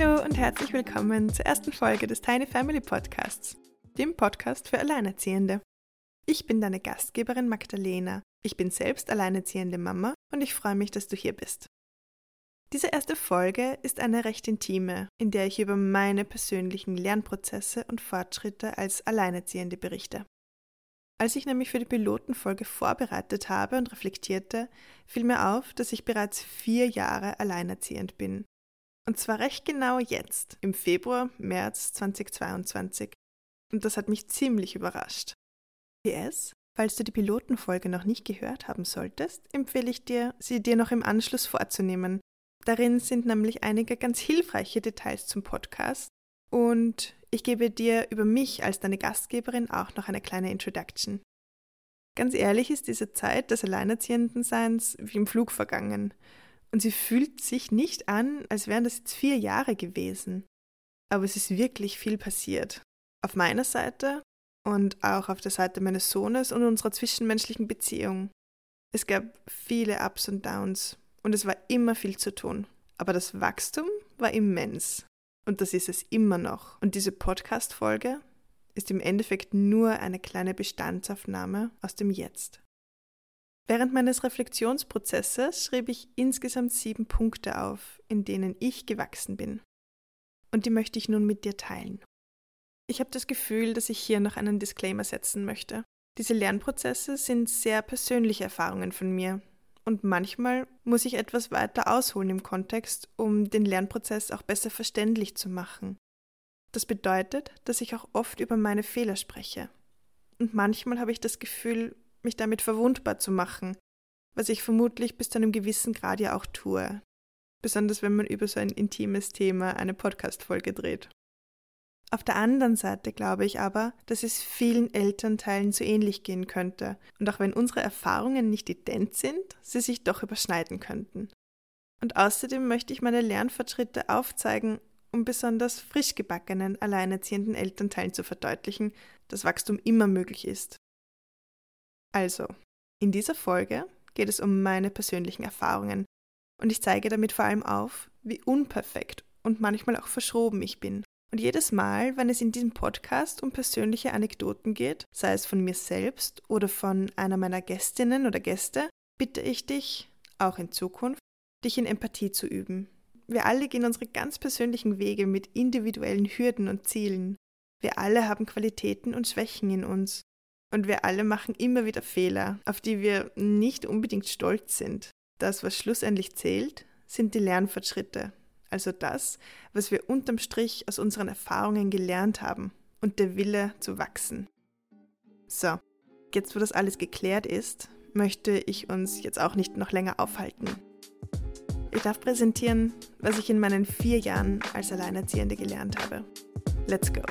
Hallo und herzlich willkommen zur ersten Folge des Tiny Family Podcasts, dem Podcast für Alleinerziehende. Ich bin deine Gastgeberin Magdalena. Ich bin selbst alleinerziehende Mama und ich freue mich, dass du hier bist. Diese erste Folge ist eine recht intime, in der ich über meine persönlichen Lernprozesse und Fortschritte als Alleinerziehende berichte. Als ich nämlich für die Pilotenfolge vorbereitet habe und reflektierte, fiel mir auf, dass ich bereits vier Jahre alleinerziehend bin. Und zwar recht genau jetzt, im Februar, März 2022. Und das hat mich ziemlich überrascht. PS, falls du die Pilotenfolge noch nicht gehört haben solltest, empfehle ich dir, sie dir noch im Anschluss vorzunehmen, Darin sind nämlich einige ganz hilfreiche Details zum Podcast und ich gebe dir über mich als deine Gastgeberin auch noch eine kleine Introduction. Ganz ehrlich ist diese Zeit des Alleinerziehendenseins wie im Flug vergangen und sie fühlt sich nicht an, als wären das jetzt vier Jahre gewesen. Aber es ist wirklich viel passiert. Auf meiner Seite und auch auf der Seite meines Sohnes und unserer zwischenmenschlichen Beziehung. Es gab viele Ups und Downs, und es war immer viel zu tun. Aber das Wachstum war immens. Und das ist es immer noch. Und diese Podcast-Folge ist im Endeffekt nur eine kleine Bestandsaufnahme aus dem Jetzt. Während meines Reflexionsprozesses schrieb ich insgesamt sieben Punkte auf, in denen ich gewachsen bin. Und die möchte ich nun mit dir teilen. Ich habe das Gefühl, dass ich hier noch einen Disclaimer setzen möchte. Diese Lernprozesse sind sehr persönliche Erfahrungen von mir, und manchmal muss ich etwas weiter ausholen im Kontext, um den Lernprozess auch besser verständlich zu machen. Das bedeutet, dass ich auch oft über meine Fehler spreche. Und manchmal habe ich das Gefühl, mich damit verwundbar zu machen, was ich vermutlich bis zu einem gewissen Grad ja auch tue. Besonders wenn man über so ein intimes Thema eine Podcast-Folge dreht. Auf der anderen Seite glaube ich aber, dass es vielen Elternteilen so ähnlich gehen könnte und auch wenn unsere Erfahrungen nicht ident sind, sie sich doch überschneiden könnten. Und außerdem möchte ich meine Lernfortschritte aufzeigen, um besonders frisch gebackenen, alleinerziehenden Elternteilen zu verdeutlichen, dass Wachstum immer möglich ist. Also, in dieser Folge geht es um meine persönlichen Erfahrungen und ich zeige damit vor allem auf, wie unperfekt und manchmal auch verschroben ich bin und jedes Mal, wenn es in diesem Podcast um persönliche Anekdoten geht, sei es von mir selbst oder von einer meiner Gästinnen oder Gäste, bitte ich dich, auch in Zukunft, dich in Empathie zu üben. Wir alle gehen unsere ganz persönlichen Wege mit individuellen Hürden und Zielen. Wir alle haben Qualitäten und Schwächen in uns. Und wir alle machen immer wieder Fehler, auf die wir nicht unbedingt stolz sind. Das, was schlussendlich zählt, sind die Lernfortschritte, also das, was wir unterm Strich aus unseren Erfahrungen gelernt haben und der Wille zu wachsen. So, jetzt wo das alles geklärt ist, möchte ich uns jetzt auch nicht noch länger aufhalten. Ich darf präsentieren, was ich in meinen vier Jahren als Alleinerziehende gelernt habe. Let's go!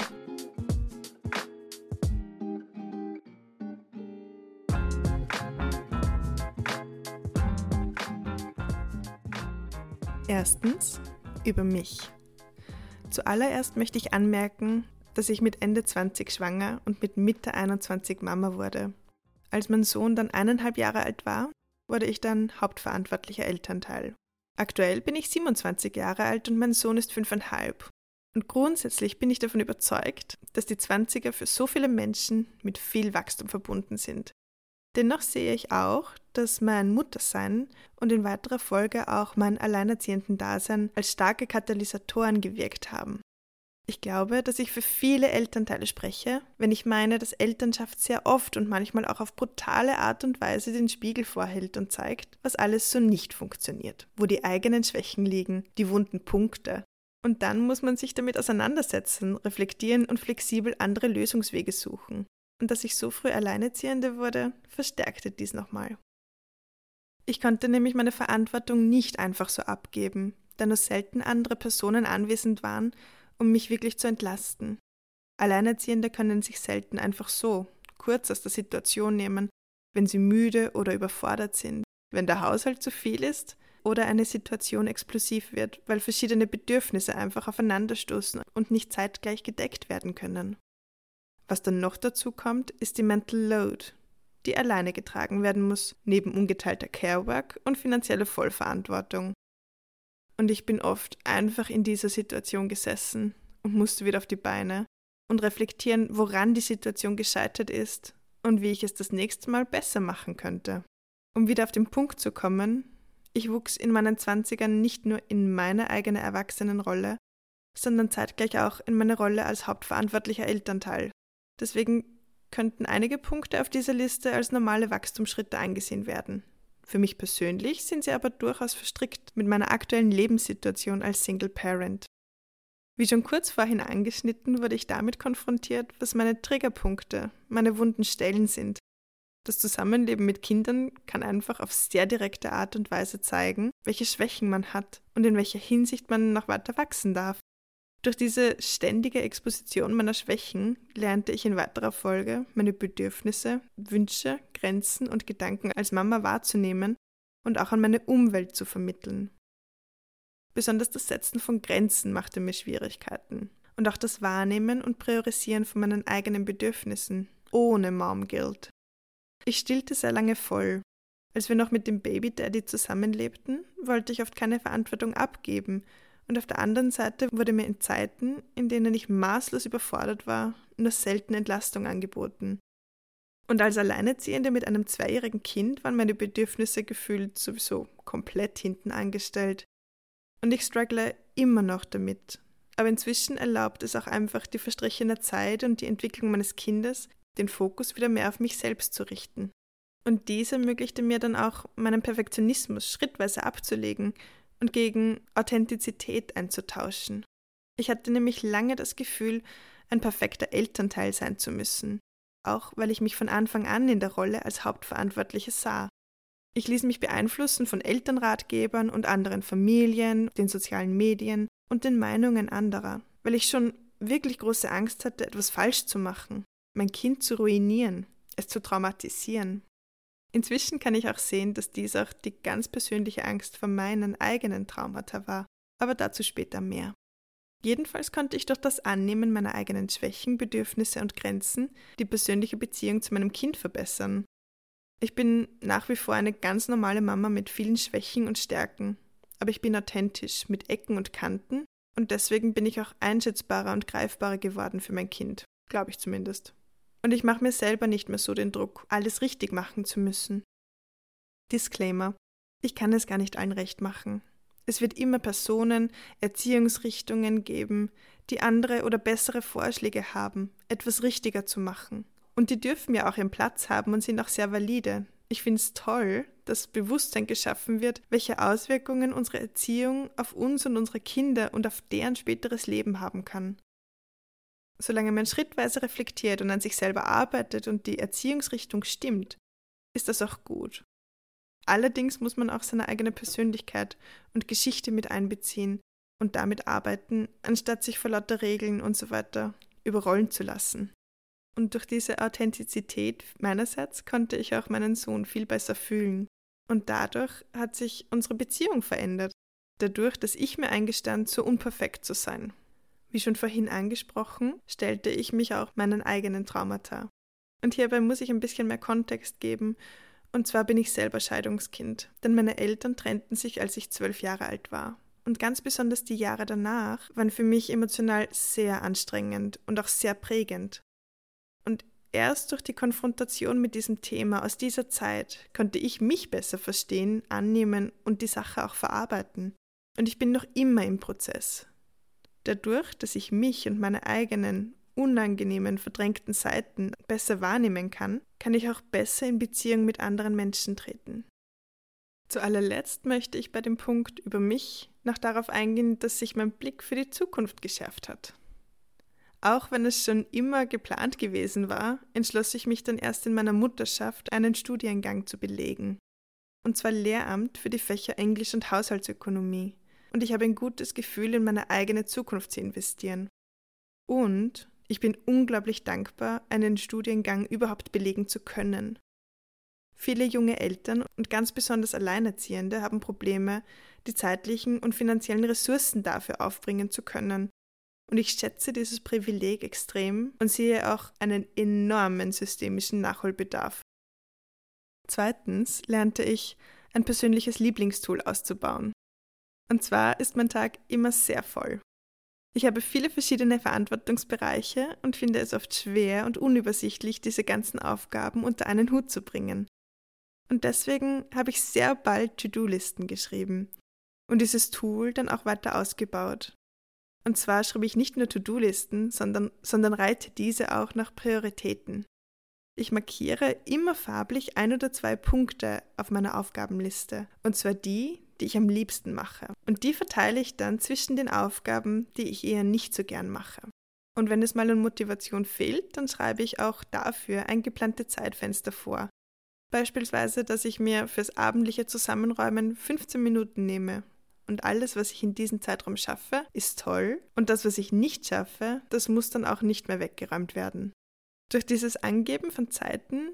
Erstens, über mich. Zuallererst möchte ich anmerken, dass ich mit Ende 20 schwanger und mit Mitte 21 Mama wurde. Als mein Sohn dann eineinhalb Jahre alt war, wurde ich dann hauptverantwortlicher Elternteil. Aktuell bin ich 27 Jahre alt und mein Sohn ist fünfeinhalb. Und grundsätzlich bin ich davon überzeugt, dass die 20er für so viele Menschen mit viel Wachstum verbunden sind. Dennoch sehe ich auch, dass mein Muttersein und in weiterer Folge auch mein alleinerziehenden Dasein als starke Katalysatoren gewirkt haben. Ich glaube, dass ich für viele Elternteile spreche, wenn ich meine, dass Elternschaft sehr oft und manchmal auch auf brutale Art und Weise den Spiegel vorhält und zeigt, was alles so nicht funktioniert, wo die eigenen Schwächen liegen, die wunden Punkte. Und dann muss man sich damit auseinandersetzen, reflektieren und flexibel andere Lösungswege suchen. Und dass ich so früh Alleinerziehende wurde, verstärkte dies nochmal. Ich konnte nämlich meine Verantwortung nicht einfach so abgeben, da nur selten andere Personen anwesend waren, um mich wirklich zu entlasten. Alleinerziehende können sich selten einfach so, kurz aus der Situation nehmen, wenn sie müde oder überfordert sind, wenn der Haushalt zu viel ist oder eine Situation explosiv wird, weil verschiedene Bedürfnisse einfach aufeinanderstoßen und nicht zeitgleich gedeckt werden können. Was dann noch dazu kommt, ist die Mental Load, die alleine getragen werden muss, neben ungeteilter Carework und finanzieller Vollverantwortung. und ich bin oft einfach in dieser Situation gesessen und musste wieder auf die Beine und reflektieren, woran die Situation gescheitert ist und wie ich es das nächste Mal besser machen könnte. Um wieder auf den Punkt zu kommen, ich wuchs in meinen Zwanzigern nicht nur in meine eigene Erwachsenenrolle, sondern zeitgleich auch in meine Rolle als hauptverantwortlicher Elternteil. Deswegen könnten einige Punkte auf dieser Liste als normale Wachstumsschritte angesehen werden. Für mich persönlich sind sie aber durchaus verstrickt mit meiner aktuellen Lebenssituation als Single Parent. Wie schon kurz vorhin angeschnitten, wurde ich damit konfrontiert, was meine Triggerpunkte, meine wunden Stellen sind. Das Zusammenleben mit Kindern kann einfach auf sehr direkte Art und Weise zeigen, welche Schwächen man hat und in welcher Hinsicht man noch weiter wachsen darf. Durch diese ständige Exposition meiner Schwächen lernte ich in weiterer Folge, meine Bedürfnisse, Wünsche, Grenzen und Gedanken als Mama wahrzunehmen und auch an meine Umwelt zu vermitteln. Besonders das Setzen von Grenzen machte mir Schwierigkeiten und auch das Wahrnehmen und Priorisieren von meinen eigenen Bedürfnissen ohne Mom Guilt. Ich stillte sehr lange voll. Als wir noch mit dem Baby Daddy zusammenlebten, wollte ich oft keine Verantwortung abgeben und auf der anderen Seite wurde mir in Zeiten, in denen ich maßlos überfordert war, nur selten Entlastung angeboten. Und als Alleinerziehende mit einem zweijährigen Kind waren meine Bedürfnisse gefühlt sowieso komplett hinten angestellt. Und ich struggle immer noch damit. Aber inzwischen erlaubt es auch einfach die verstrichene Zeit und die Entwicklung meines Kindes, den Fokus wieder mehr auf mich selbst zu richten. Und dies ermöglichte mir dann auch, meinen Perfektionismus schrittweise abzulegen und gegen Authentizität einzutauschen. Ich hatte nämlich lange das Gefühl, ein perfekter Elternteil sein zu müssen, auch weil ich mich von Anfang an in der Rolle als Hauptverantwortliche sah. Ich ließ mich beeinflussen von Elternratgebern und anderen Familien, den sozialen Medien und den Meinungen anderer, weil ich schon wirklich große Angst hatte, etwas falsch zu machen, mein Kind zu ruinieren, es zu traumatisieren. Inzwischen kann ich auch sehen, dass dies auch die ganz persönliche Angst vor meinen eigenen Traumata war, aber dazu später mehr. Jedenfalls konnte ich durch das Annehmen meiner eigenen Schwächen, Bedürfnisse und Grenzen die persönliche Beziehung zu meinem Kind verbessern. Ich bin nach wie vor eine ganz normale Mama mit vielen Schwächen und Stärken, aber ich bin authentisch, mit Ecken und Kanten und deswegen bin ich auch einschätzbarer und greifbarer geworden für mein Kind, glaube ich zumindest. Und ich mache mir selber nicht mehr so den Druck, alles richtig machen zu müssen. Disclaimer. Ich kann es gar nicht allen recht machen. Es wird immer Personen, Erziehungsrichtungen geben, die andere oder bessere Vorschläge haben, etwas richtiger zu machen. Und die dürfen ja auch ihren Platz haben und sind auch sehr valide. Ich finde es toll, dass Bewusstsein geschaffen wird, welche Auswirkungen unsere Erziehung auf uns und unsere Kinder und auf deren späteres Leben haben kann. Solange man schrittweise reflektiert und an sich selber arbeitet und die Erziehungsrichtung stimmt, ist das auch gut. Allerdings muss man auch seine eigene Persönlichkeit und Geschichte mit einbeziehen und damit arbeiten, anstatt sich vor lauter Regeln und so weiter überrollen zu lassen. Und durch diese Authentizität meinerseits konnte ich auch meinen Sohn viel besser fühlen. Und dadurch hat sich unsere Beziehung verändert, dadurch, dass ich mir eingestand, so unperfekt zu sein. Wie schon vorhin angesprochen, stellte ich mich auch meinen eigenen Traumata. Und hierbei muss ich ein bisschen mehr Kontext geben. Und zwar bin ich selber Scheidungskind, denn meine Eltern trennten sich, als ich zwölf Jahre alt war. Und ganz besonders die Jahre danach waren für mich emotional sehr anstrengend und auch sehr prägend. Und erst durch die Konfrontation mit diesem Thema aus dieser Zeit konnte ich mich besser verstehen, annehmen und die Sache auch verarbeiten. Und ich bin noch immer im Prozess. Dadurch, dass ich mich und meine eigenen unangenehmen, verdrängten Seiten besser wahrnehmen kann, kann ich auch besser in Beziehung mit anderen Menschen treten. Zu allerletzt möchte ich bei dem Punkt über mich noch darauf eingehen, dass sich mein Blick für die Zukunft geschärft hat. Auch wenn es schon immer geplant gewesen war, entschloss ich mich dann erst in meiner Mutterschaft, einen Studiengang zu belegen. Und zwar Lehramt für die Fächer Englisch und Haushaltsökonomie und ich habe ein gutes Gefühl, in meine eigene Zukunft zu investieren. Und ich bin unglaublich dankbar, einen Studiengang überhaupt belegen zu können. Viele junge Eltern und ganz besonders Alleinerziehende haben Probleme, die zeitlichen und finanziellen Ressourcen dafür aufbringen zu können. Und ich schätze dieses Privileg extrem und sehe auch einen enormen systemischen Nachholbedarf. Zweitens lernte ich, ein persönliches Lieblingstool auszubauen. Und zwar ist mein Tag immer sehr voll. Ich habe viele verschiedene Verantwortungsbereiche und finde es oft schwer und unübersichtlich, diese ganzen Aufgaben unter einen Hut zu bringen. Und deswegen habe ich sehr bald To-Do-Listen geschrieben und dieses Tool dann auch weiter ausgebaut. Und zwar schreibe ich nicht nur To-Do-Listen, sondern, sondern reite diese auch nach Prioritäten. Ich markiere immer farblich ein oder zwei Punkte auf meiner Aufgabenliste, und zwar die, die ich am liebsten mache. Und die verteile ich dann zwischen den Aufgaben, die ich eher nicht so gern mache. Und wenn es mal an Motivation fehlt, dann schreibe ich auch dafür eingeplante Zeitfenster vor. Beispielsweise, dass ich mir fürs abendliche Zusammenräumen 15 Minuten nehme. Und alles, was ich in diesem Zeitraum schaffe, ist toll. Und das, was ich nicht schaffe, das muss dann auch nicht mehr weggeräumt werden. Durch dieses Angeben von Zeiten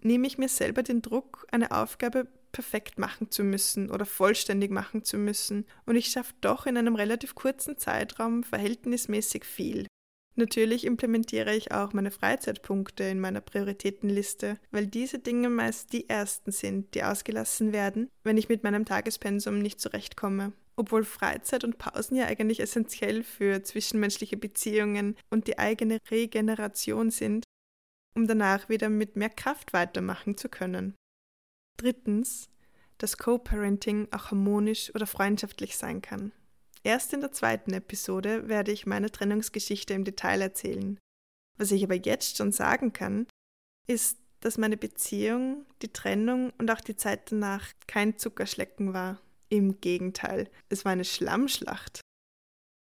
nehme ich mir selber den Druck, eine Aufgabe perfekt machen zu müssen oder vollständig machen zu müssen. Und ich schaffe doch in einem relativ kurzen Zeitraum verhältnismäßig viel. Natürlich implementiere ich auch meine Freizeitpunkte in meiner Prioritätenliste, weil diese Dinge meist die ersten sind, die ausgelassen werden, wenn ich mit meinem Tagespensum nicht zurechtkomme. Obwohl Freizeit und Pausen ja eigentlich essentiell für zwischenmenschliche Beziehungen und die eigene Regeneration sind, um danach wieder mit mehr Kraft weitermachen zu können. Drittens, dass Co-Parenting auch harmonisch oder freundschaftlich sein kann. Erst in der zweiten Episode werde ich meine Trennungsgeschichte im Detail erzählen. Was ich aber jetzt schon sagen kann, ist, dass meine Beziehung, die Trennung und auch die Zeit danach kein Zuckerschlecken war. Im Gegenteil, es war eine Schlammschlacht.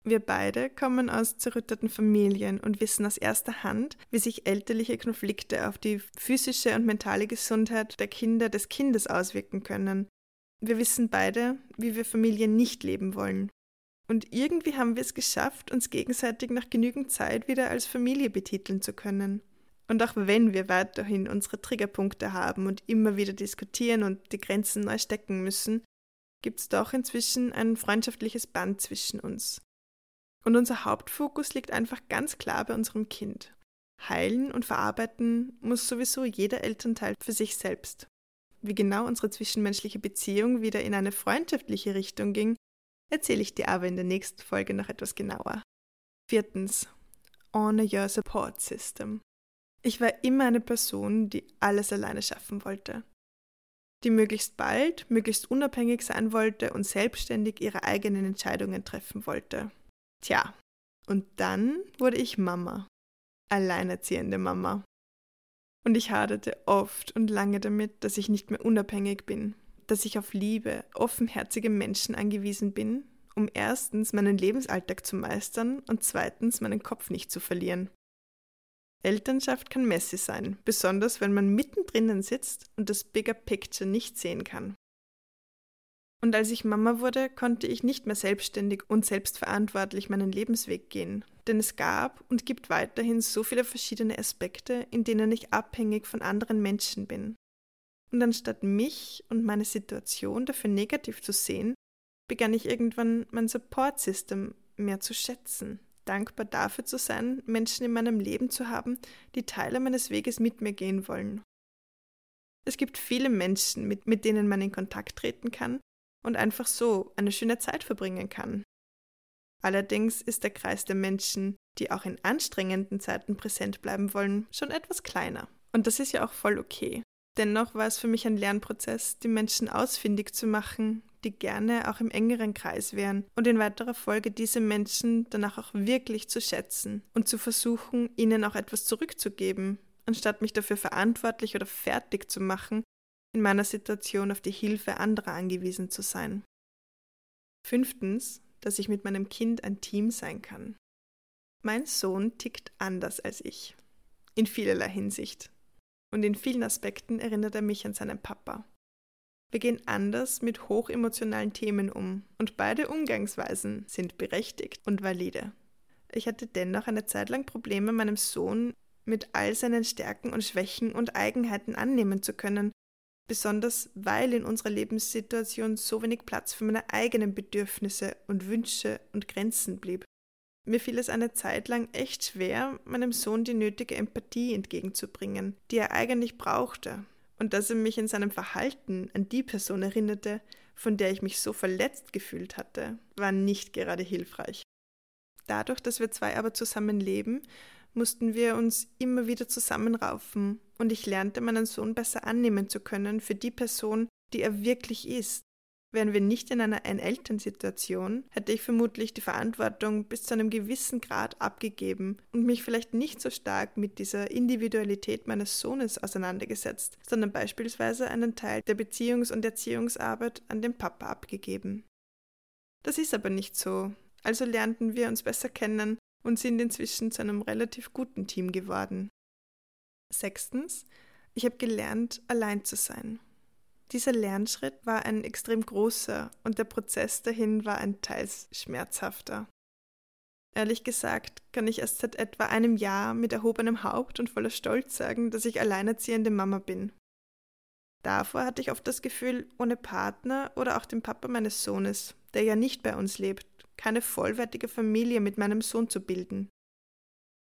Wir beide kommen aus zerrütteten Familien und wissen aus erster Hand, wie sich elterliche Konflikte auf die physische und mentale Gesundheit der Kinder des Kindes auswirken können. Wir wissen beide, wie wir Familien nicht leben wollen. Und irgendwie haben wir es geschafft, uns gegenseitig nach genügend Zeit wieder als Familie betiteln zu können. Und auch wenn wir weiterhin unsere Triggerpunkte haben und immer wieder diskutieren und die Grenzen neu stecken müssen, gibt es doch inzwischen ein freundschaftliches Band zwischen uns. Und unser Hauptfokus liegt einfach ganz klar bei unserem Kind. Heilen und verarbeiten muss sowieso jeder Elternteil für sich selbst. Wie genau unsere zwischenmenschliche Beziehung wieder in eine freundschaftliche Richtung ging, erzähle ich dir aber in der nächsten Folge noch etwas genauer. Viertens. Honor your support system. Ich war immer eine Person, die alles alleine schaffen wollte. Die möglichst bald, möglichst unabhängig sein wollte und selbstständig ihre eigenen Entscheidungen treffen wollte. Tja, und dann wurde ich Mama. Alleinerziehende Mama. Und ich haderte oft und lange damit, dass ich nicht mehr unabhängig bin, dass ich auf Liebe, offenherzige Menschen angewiesen bin, um erstens meinen Lebensalltag zu meistern und zweitens meinen Kopf nicht zu verlieren. Elternschaft kann messy sein, besonders wenn man mittendrin sitzt und das Bigger Picture nicht sehen kann. Und als ich Mama wurde, konnte ich nicht mehr selbstständig und selbstverantwortlich meinen Lebensweg gehen. Denn es gab und gibt weiterhin so viele verschiedene Aspekte, in denen ich abhängig von anderen Menschen bin. Und anstatt mich und meine Situation dafür negativ zu sehen, begann ich irgendwann mein Support System mehr zu schätzen, dankbar dafür zu sein, Menschen in meinem Leben zu haben, die Teile meines Weges mit mir gehen wollen. Es gibt viele Menschen, mit, mit denen man in Kontakt treten kann und einfach so eine schöne Zeit verbringen kann. Allerdings ist der Kreis der Menschen, die auch in anstrengenden Zeiten präsent bleiben wollen, schon etwas kleiner. Und das ist ja auch voll okay. Dennoch war es für mich ein Lernprozess, die Menschen ausfindig zu machen, die gerne auch im engeren Kreis wären und in weiterer Folge diese Menschen danach auch wirklich zu schätzen und zu versuchen, ihnen auch etwas zurückzugeben, anstatt mich dafür verantwortlich oder fertig zu machen, in meiner Situation auf die Hilfe anderer angewiesen zu sein. Fünftens, dass ich mit meinem Kind ein Team sein kann. Mein Sohn tickt anders als ich. In vielerlei Hinsicht. Und in vielen Aspekten erinnert er mich an seinen Papa. Wir gehen anders mit hochemotionalen Themen um und beide Umgangsweisen sind berechtigt und valide. Ich hatte dennoch eine Zeit lang Probleme, meinem Sohn mit all seinen Stärken und Schwächen und Eigenheiten annehmen zu können besonders weil in unserer Lebenssituation so wenig Platz für meine eigenen Bedürfnisse und Wünsche und Grenzen blieb. Mir fiel es eine Zeit lang echt schwer, meinem Sohn die nötige Empathie entgegenzubringen, die er eigentlich brauchte, und dass er mich in seinem Verhalten an die Person erinnerte, von der ich mich so verletzt gefühlt hatte, war nicht gerade hilfreich. Dadurch, dass wir zwei aber zusammen leben, mussten wir uns immer wieder zusammenraufen und ich lernte meinen Sohn besser annehmen zu können für die Person, die er wirklich ist. Wären wir nicht in einer Ein-Eltern-Situation, hätte ich vermutlich die Verantwortung bis zu einem gewissen Grad abgegeben und mich vielleicht nicht so stark mit dieser Individualität meines Sohnes auseinandergesetzt, sondern beispielsweise einen Teil der Beziehungs- und Erziehungsarbeit an den Papa abgegeben. Das ist aber nicht so, also lernten wir uns besser kennen und sind inzwischen zu einem relativ guten Team geworden. Sechstens, ich habe gelernt, allein zu sein. Dieser Lernschritt war ein extrem großer und der Prozess dahin war ein teils schmerzhafter. Ehrlich gesagt kann ich erst seit etwa einem Jahr mit erhobenem Haupt und voller Stolz sagen, dass ich alleinerziehende Mama bin. Davor hatte ich oft das Gefühl, ohne Partner oder auch den Papa meines Sohnes, der ja nicht bei uns lebt, keine vollwertige Familie mit meinem Sohn zu bilden.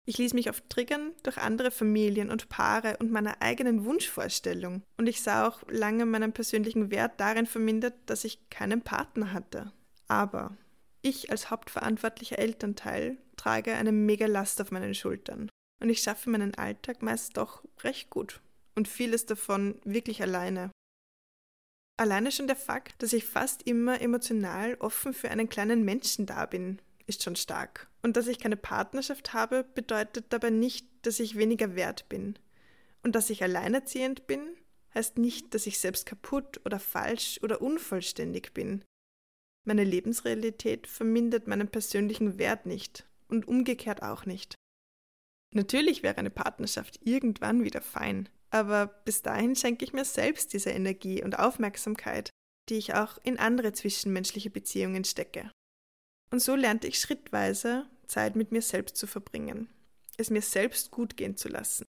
Ich ließ mich oft triggern durch andere Familien und Paare und meiner eigenen Wunschvorstellung, und ich sah auch lange meinen persönlichen Wert darin vermindert, dass ich keinen Partner hatte. Aber ich als hauptverantwortlicher Elternteil trage eine mega Last auf meinen Schultern, und ich schaffe meinen Alltag meist doch recht gut und vieles davon wirklich alleine. Alleine schon der Fakt, dass ich fast immer emotional offen für einen kleinen Menschen da bin, ist schon stark. Und dass ich keine Partnerschaft habe, bedeutet dabei nicht, dass ich weniger wert bin. Und dass ich alleinerziehend bin, heißt nicht, dass ich selbst kaputt oder falsch oder unvollständig bin. Meine Lebensrealität vermindert meinen persönlichen Wert nicht und umgekehrt auch nicht. Natürlich wäre eine Partnerschaft irgendwann wieder fein, aber bis dahin schenke ich mir selbst diese Energie und Aufmerksamkeit, die ich auch in andere zwischenmenschliche Beziehungen stecke. Und so lernte ich schrittweise, Zeit mit mir selbst zu verbringen, es mir selbst gut gehen zu lassen,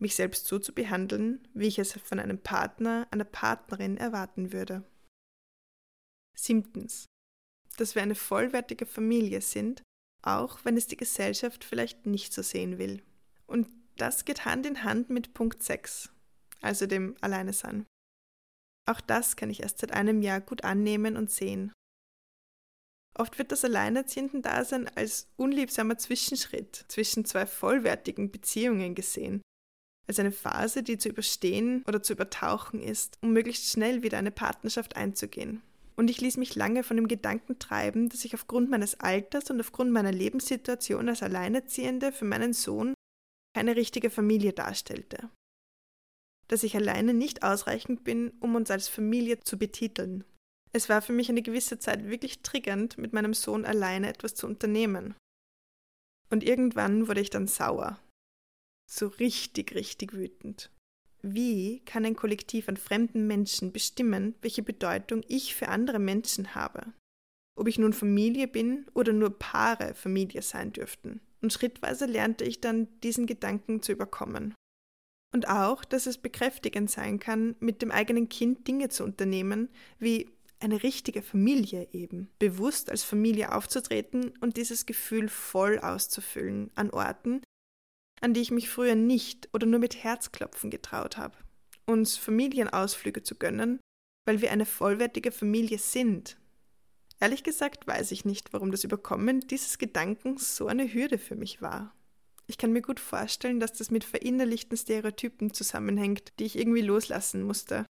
mich selbst so zu behandeln, wie ich es von einem Partner, einer Partnerin erwarten würde. Siebtens, dass wir eine vollwertige Familie sind, auch wenn es die Gesellschaft vielleicht nicht so sehen will. Und das geht Hand in Hand mit Punkt 6, also dem Alleinesein. Auch das kann ich erst seit einem Jahr gut annehmen und sehen. Oft wird das Alleinerziehenden-Dasein als unliebsamer Zwischenschritt zwischen zwei vollwertigen Beziehungen gesehen, als eine Phase, die zu überstehen oder zu übertauchen ist, um möglichst schnell wieder eine Partnerschaft einzugehen. Und ich ließ mich lange von dem Gedanken treiben, dass ich aufgrund meines Alters und aufgrund meiner Lebenssituation als Alleinerziehende für meinen Sohn keine richtige Familie darstellte. Dass ich alleine nicht ausreichend bin, um uns als Familie zu betiteln. Es war für mich eine gewisse Zeit wirklich triggernd, mit meinem Sohn alleine etwas zu unternehmen. Und irgendwann wurde ich dann sauer. So richtig, richtig wütend. Wie kann ein Kollektiv an fremden Menschen bestimmen, welche Bedeutung ich für andere Menschen habe? Ob ich nun Familie bin oder nur Paare Familie sein dürften. Und schrittweise lernte ich dann, diesen Gedanken zu überkommen. Und auch, dass es bekräftigend sein kann, mit dem eigenen Kind Dinge zu unternehmen, wie eine richtige Familie eben, bewusst als Familie aufzutreten und dieses Gefühl voll auszufüllen an Orten, an die ich mich früher nicht oder nur mit Herzklopfen getraut habe. Uns Familienausflüge zu gönnen, weil wir eine vollwertige Familie sind. Ehrlich gesagt weiß ich nicht, warum das Überkommen dieses Gedankens so eine Hürde für mich war. Ich kann mir gut vorstellen, dass das mit verinnerlichten Stereotypen zusammenhängt, die ich irgendwie loslassen musste,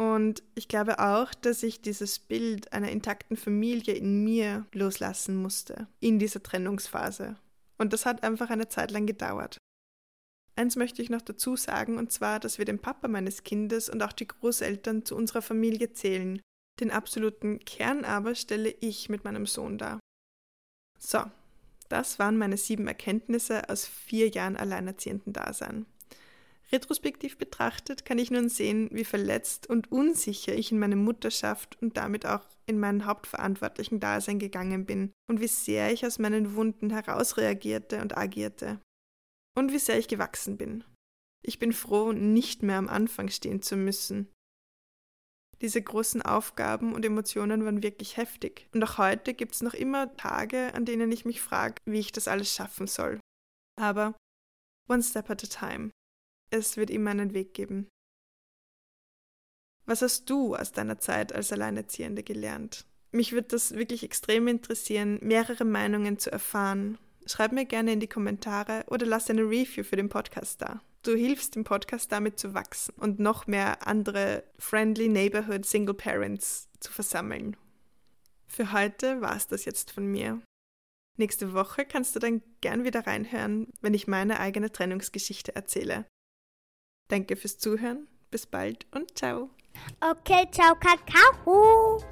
und ich glaube auch, dass ich dieses Bild einer intakten Familie in mir loslassen musste, in dieser Trennungsphase. Und das hat einfach eine Zeit lang gedauert. Eins möchte ich noch dazu sagen, und zwar, dass wir den Papa meines Kindes und auch die Großeltern zu unserer Familie zählen. Den absoluten Kern aber stelle ich mit meinem Sohn dar. So, das waren meine sieben Erkenntnisse aus vier Jahren alleinerziehenden Dasein. Retrospektiv betrachtet kann ich nun sehen, wie verletzt und unsicher ich in meine Mutterschaft und damit auch in meinen hauptverantwortlichen Dasein gegangen bin und wie sehr ich aus meinen Wunden herausreagierte und agierte. Und wie sehr ich gewachsen bin. Ich bin froh, nicht mehr am Anfang stehen zu müssen. Diese großen Aufgaben und Emotionen waren wirklich heftig. Und auch heute gibt es noch immer Tage, an denen ich mich frage, wie ich das alles schaffen soll. Aber one step at a time. Es wird immer einen Weg geben. Was hast du aus deiner Zeit als Alleinerziehende gelernt? Mich würde das wirklich extrem interessieren, mehrere Meinungen zu erfahren. Schreib mir gerne in die Kommentare oder lass eine Review für den Podcast da. Du hilfst dem Podcast damit zu wachsen und noch mehr andere Friendly Neighborhood Single Parents zu versammeln. Für heute war es das jetzt von mir. Nächste Woche kannst du dann gern wieder reinhören, wenn ich meine eigene Trennungsgeschichte erzähle. Danke fürs Zuhören, bis bald und ciao. Okay, ciao, Kakao.